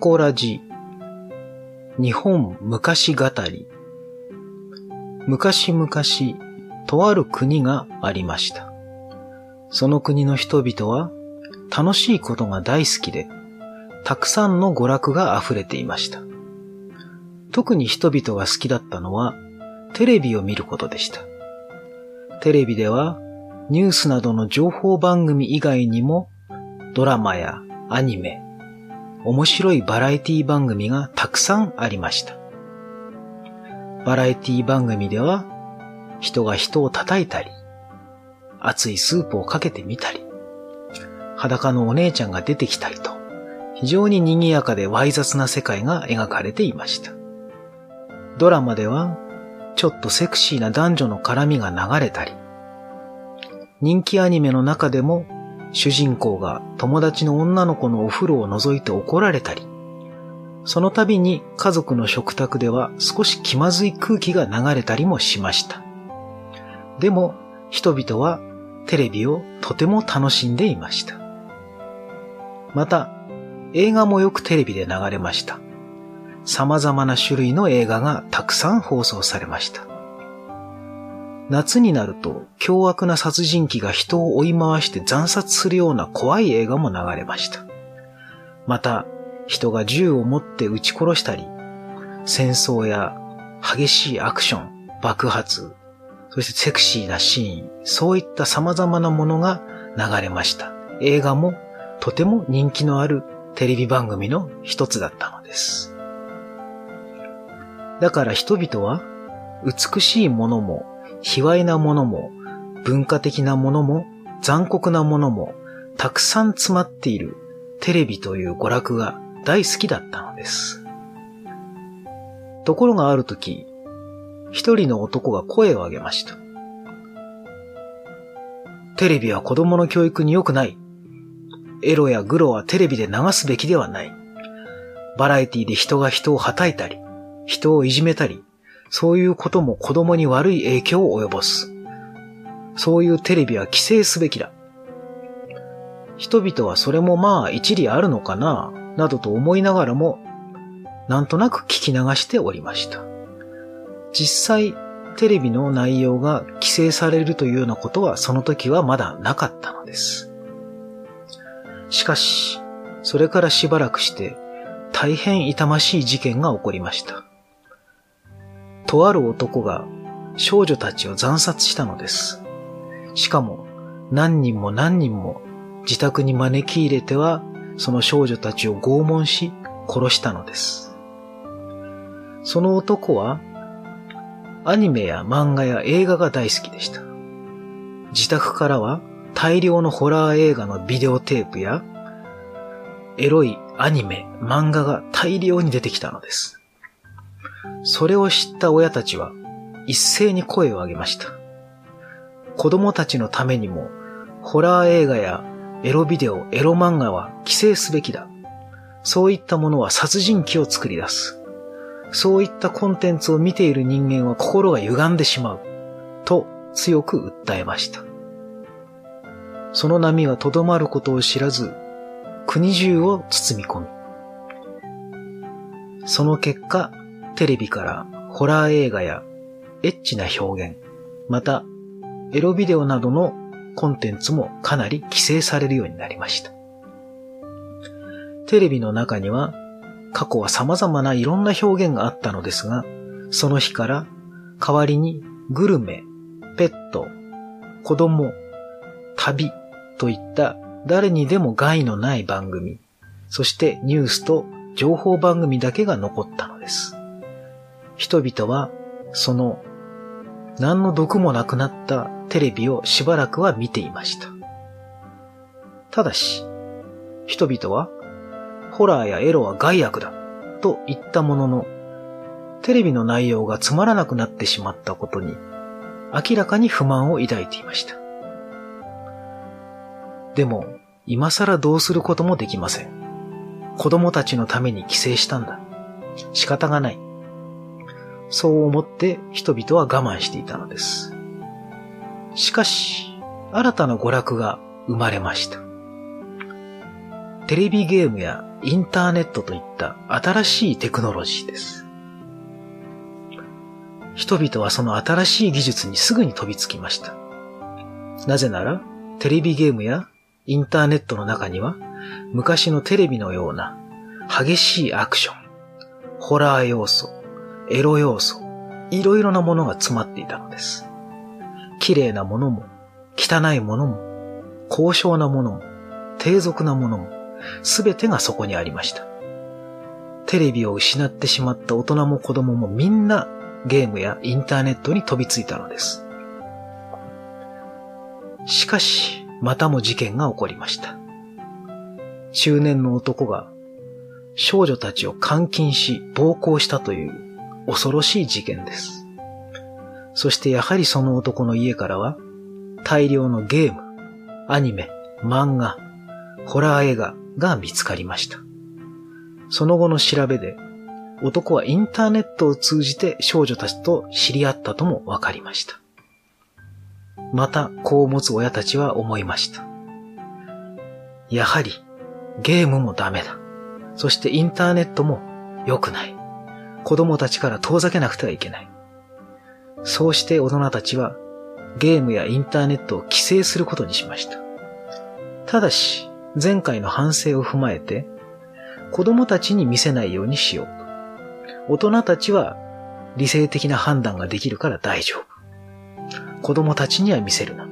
コラジ、日本昔語り、昔々、とある国がありました。その国の人々は楽しいことが大好きで、たくさんの娯楽が溢れていました。特に人々が好きだったのは、テレビを見ることでした。テレビでは、ニュースなどの情報番組以外にも、ドラマやアニメ、面白いバラエティ番組がたくさんありました。バラエティ番組では、人が人を叩いたり、熱いスープをかけてみたり、裸のお姉ちゃんが出てきたりと、非常に賑やかでわい雑な世界が描かれていました。ドラマでは、ちょっとセクシーな男女の絡みが流れたり、人気アニメの中でも、主人公が友達の女の子のお風呂を覗いて怒られたり、その度に家族の食卓では少し気まずい空気が流れたりもしました。でも、人々はテレビをとても楽しんでいました。また、映画もよくテレビで流れました。様々な種類の映画がたくさん放送されました。夏になると凶悪な殺人鬼が人を追い回して惨殺するような怖い映画も流れました。また、人が銃を持って撃ち殺したり、戦争や激しいアクション、爆発、そしてセクシーなシーン、そういった様々なものが流れました。映画もとても人気のあるテレビ番組の一つだったのです。だから人々は美しいものも、卑猥なものも、文化的なものも、残酷なものも、たくさん詰まっているテレビという娯楽が大好きだったのです。ところがある時、一人の男が声を上げました。テレビは子供の教育に良くない。エロやグロはテレビで流すべきではない。バラエティで人が人を叩いたり、人をいじめたり、そういうことも子供に悪い影響を及ぼす。そういうテレビは規制すべきだ。人々はそれもまあ一理あるのかな、などと思いながらも、なんとなく聞き流しておりました。実際、テレビの内容が規制されるというようなことはその時はまだなかったのです。しかし、それからしばらくして大変痛ましい事件が起こりました。とある男が少女たちを惨殺したのです。しかも何人も何人も自宅に招き入れてはその少女たちを拷問し殺したのです。その男はアニメや漫画や映画が大好きでした。自宅からは大量のホラー映画のビデオテープやエロいアニメ、漫画が大量に出てきたのです。それを知った親たちは一斉に声を上げました。子供たちのためにも、ホラー映画やエロビデオ、エロ漫画は規制すべきだ。そういったものは殺人鬼を作り出す。そういったコンテンツを見ている人間は心が歪んでしまう。と強く訴えました。その波はとどまることを知らず、国中を包み込み、その結果、テレビからホラー映画やエッチな表現、またエロビデオなどのコンテンツもかなり規制されるようになりました。テレビの中には過去は様々ないろんな表現があったのですが、その日から代わりにグルメ、ペット、子供、旅といった誰にでも害のない番組、そしてニュースと情報番組だけが残ったのです。人々はその何の毒もなくなったテレビをしばらくは見ていました。ただし、人々はホラーやエロは害悪だと言ったものの、テレビの内容がつまらなくなってしまったことに明らかに不満を抱いていました。でも、今更どうすることもできません。子供たちのために規制したんだ。仕方がない。そう思って人々は我慢していたのです。しかし、新たな娯楽が生まれました。テレビゲームやインターネットといった新しいテクノロジーです。人々はその新しい技術にすぐに飛びつきました。なぜなら、テレビゲームやインターネットの中には、昔のテレビのような激しいアクション、ホラー要素、エロ要素、いろいろなものが詰まっていたのです。綺麗なものも、汚いものも、高尚なものも、低俗なものも、すべてがそこにありました。テレビを失ってしまった大人も子供もみんなゲームやインターネットに飛びついたのです。しかし、またも事件が起こりました。中年の男が少女たちを監禁し暴行したという恐ろしい事件です。そしてやはりその男の家からは大量のゲーム、アニメ、漫画、ホラー映画が見つかりました。その後の調べで男はインターネットを通じて少女たちと知り合ったとも分かりました。また、子を持つ親たちは思いました。やはり、ゲームもダメだ。そしてインターネットも良くない。子供たちから遠ざけなくてはいけない。そうして大人たちはゲームやインターネットを規制することにしました。ただし、前回の反省を踏まえて、子供たちに見せないようにしよう。大人たちは理性的な判断ができるから大丈夫。子供たちには見せるな。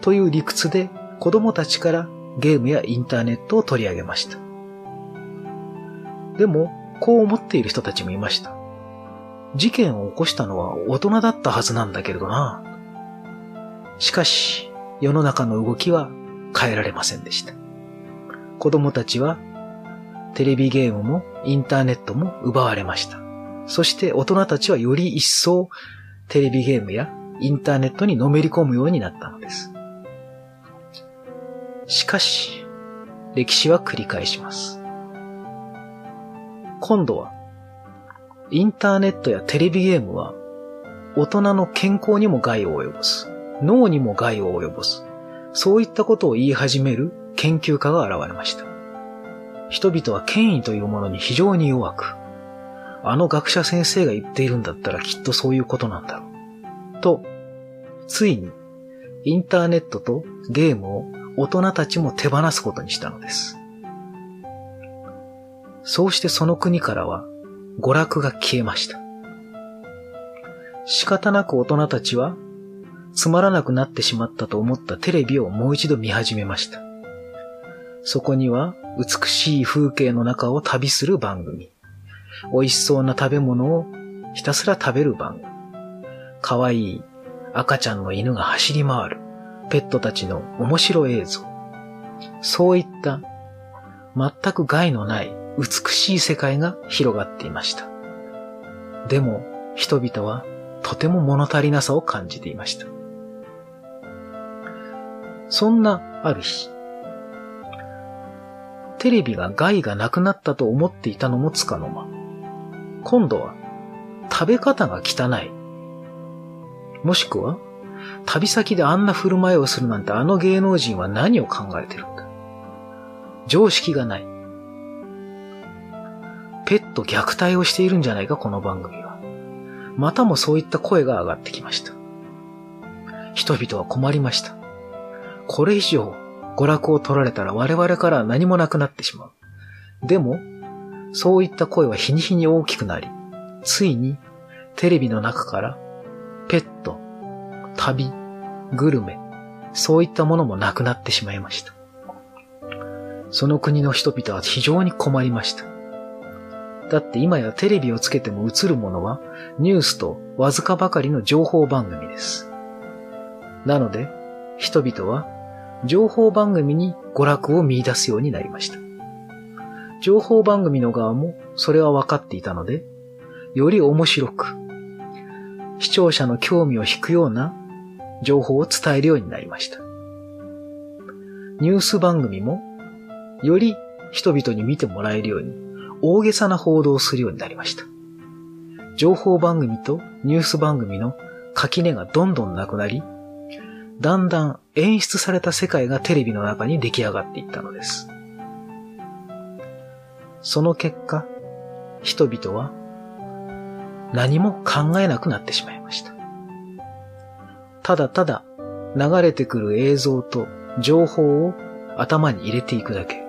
という理屈で子供たちからゲームやインターネットを取り上げました。でも、こう思っている人たちもいました。事件を起こしたのは大人だったはずなんだけれどな。しかし、世の中の動きは変えられませんでした。子供たちはテレビゲームもインターネットも奪われました。そして大人たちはより一層テレビゲームやインターネットにのめり込むようになったのです。しかし、歴史は繰り返します。今度は、インターネットやテレビゲームは、大人の健康にも害を及ぼす。脳にも害を及ぼす。そういったことを言い始める研究家が現れました。人々は権威というものに非常に弱く、あの学者先生が言っているんだったらきっとそういうことなんだろう。と、ついに、インターネットとゲームを大人たちも手放すことにしたのです。そうしてその国からは娯楽が消えました。仕方なく大人たちはつまらなくなってしまったと思ったテレビをもう一度見始めました。そこには美しい風景の中を旅する番組。美味しそうな食べ物をひたすら食べる番組。可愛い赤ちゃんの犬が走り回る。ペットたちの面白映像。そういった全く害のない美しい世界が広がっていました。でも人々はとても物足りなさを感じていました。そんなある日、テレビが害がなくなったと思っていたのもつかの間。今度は食べ方が汚い。もしくは旅先であんな振る舞いをするなんてあの芸能人は何を考えてるんだ。常識がない。ペット虐待をしているんじゃないか、この番組は。またもそういった声が上がってきました。人々は困りました。これ以上娯楽を取られたら我々から何もなくなってしまう。でも、そういった声は日に日に大きくなり、ついにテレビの中からペット、旅、グルメ、そういったものもなくなってしまいました。その国の人々は非常に困りました。だって今やテレビをつけても映るものはニュースとわずかばかりの情報番組です。なので、人々は情報番組に娯楽を見出すようになりました。情報番組の側もそれは分かっていたので、より面白く、視聴者の興味を引くような情報を伝えるようになりました。ニュース番組も、より人々に見てもらえるように、大げさな報道をするようになりました。情報番組とニュース番組の垣根がどんどんなくなり、だんだん演出された世界がテレビの中に出来上がっていったのです。その結果、人々は何も考えなくなってしまいました。ただただ流れてくる映像と情報を頭に入れていくだけ。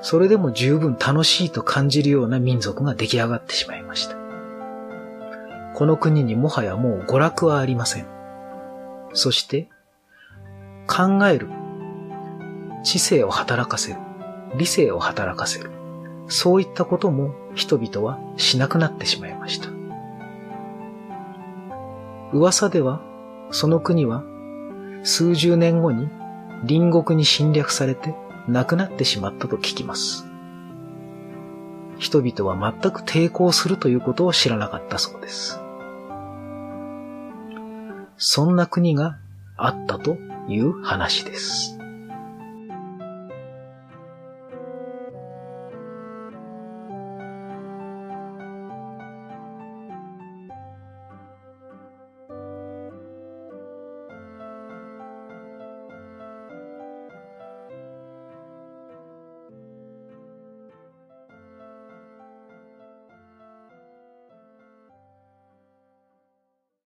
それでも十分楽しいと感じるような民族が出来上がってしまいました。この国にもはやもう娯楽はありません。そして、考える、知性を働かせる、理性を働かせる、そういったことも人々はしなくなってしまいました。噂では、その国は数十年後に隣国に侵略されて亡くなってしまったと聞きます。人々は全く抵抗するということを知らなかったそうです。そんな国があったという話です。